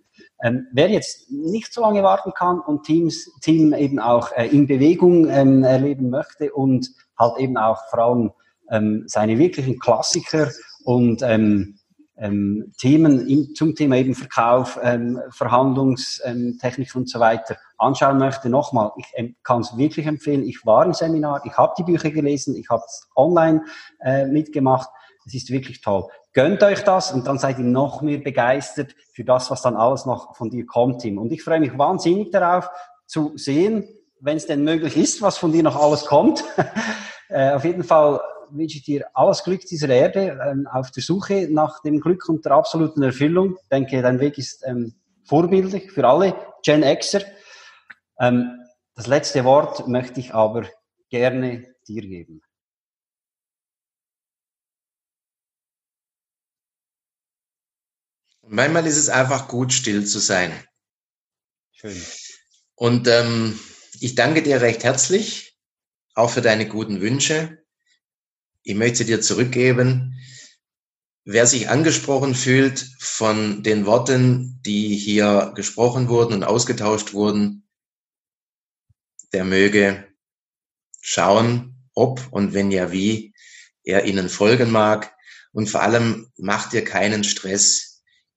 Ähm, wer jetzt nicht so lange warten kann und Teams, Team eben auch äh, in Bewegung ähm, erleben möchte und halt eben auch vor allem ähm, seine wirklichen Klassiker und ähm, ähm, Themen in, zum Thema eben Verkauf, ähm, Verhandlungstechnik ähm, und so weiter anschauen möchte, nochmal, ich ähm, kann es wirklich empfehlen. Ich war im Seminar, ich habe die Bücher gelesen, ich habe es online äh, mitgemacht. Es ist wirklich toll. Gönnt euch das und dann seid ihr noch mehr begeistert für das, was dann alles noch von dir kommt, Tim. Und ich freue mich wahnsinnig darauf zu sehen, wenn es denn möglich ist, was von dir noch alles kommt. [LAUGHS] äh, auf jeden Fall wünsche ich dir alles Glück dieser Erde ähm, auf der Suche nach dem Glück und der absoluten Erfüllung. Ich denke, dein Weg ist ähm, vorbildlich für alle Gen Xer. Ähm, das letzte Wort möchte ich aber gerne dir geben. Manchmal ist es einfach gut, still zu sein. Schön. Und ähm, ich danke dir recht herzlich, auch für deine guten Wünsche ich möchte dir zurückgeben. Wer sich angesprochen fühlt von den Worten, die hier gesprochen wurden und ausgetauscht wurden, der möge schauen, ob und wenn ja wie er ihnen folgen mag. Und vor allem mach dir keinen Stress.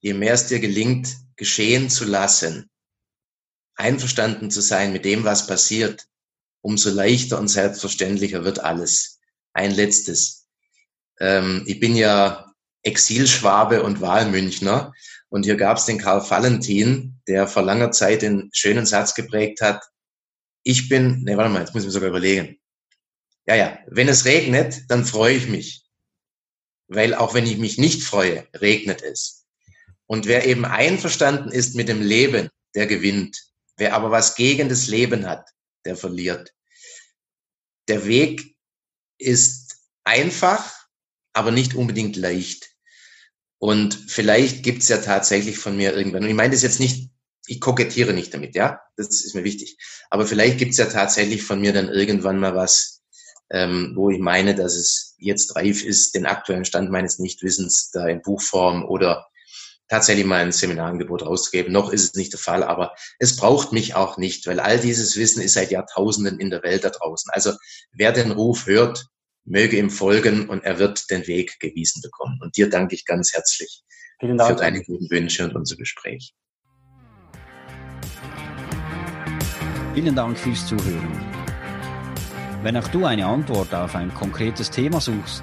Je mehr es dir gelingt, geschehen zu lassen, einverstanden zu sein mit dem, was passiert, umso leichter und selbstverständlicher wird alles ein letztes. Ähm, ich bin ja Exilschwabe und Wahlmünchner und hier gab es den Karl Valentin, der vor langer Zeit den schönen Satz geprägt hat, ich bin, ne, warte mal, jetzt muss ich mir sogar überlegen. Ja, ja, wenn es regnet, dann freue ich mich. Weil auch wenn ich mich nicht freue, regnet es. Und wer eben einverstanden ist mit dem Leben, der gewinnt. Wer aber was gegen das Leben hat, der verliert. Der Weg ist einfach, aber nicht unbedingt leicht. Und vielleicht gibt's ja tatsächlich von mir irgendwann, und ich meine das jetzt nicht, ich kokettiere nicht damit, ja, das ist mir wichtig. Aber vielleicht gibt's ja tatsächlich von mir dann irgendwann mal was, ähm, wo ich meine, dass es jetzt reif ist, den aktuellen Stand meines Nichtwissens da in Buchform oder tatsächlich mal ein Seminarangebot rauszugeben. Noch ist es nicht der Fall, aber es braucht mich auch nicht, weil all dieses Wissen ist seit Jahrtausenden in der Welt da draußen. Also wer den Ruf hört, möge ihm folgen und er wird den Weg gewiesen bekommen. Und dir danke ich ganz herzlich für deine guten Wünsche und unser Gespräch. Vielen Dank fürs Zuhören. Wenn auch du eine Antwort auf ein konkretes Thema suchst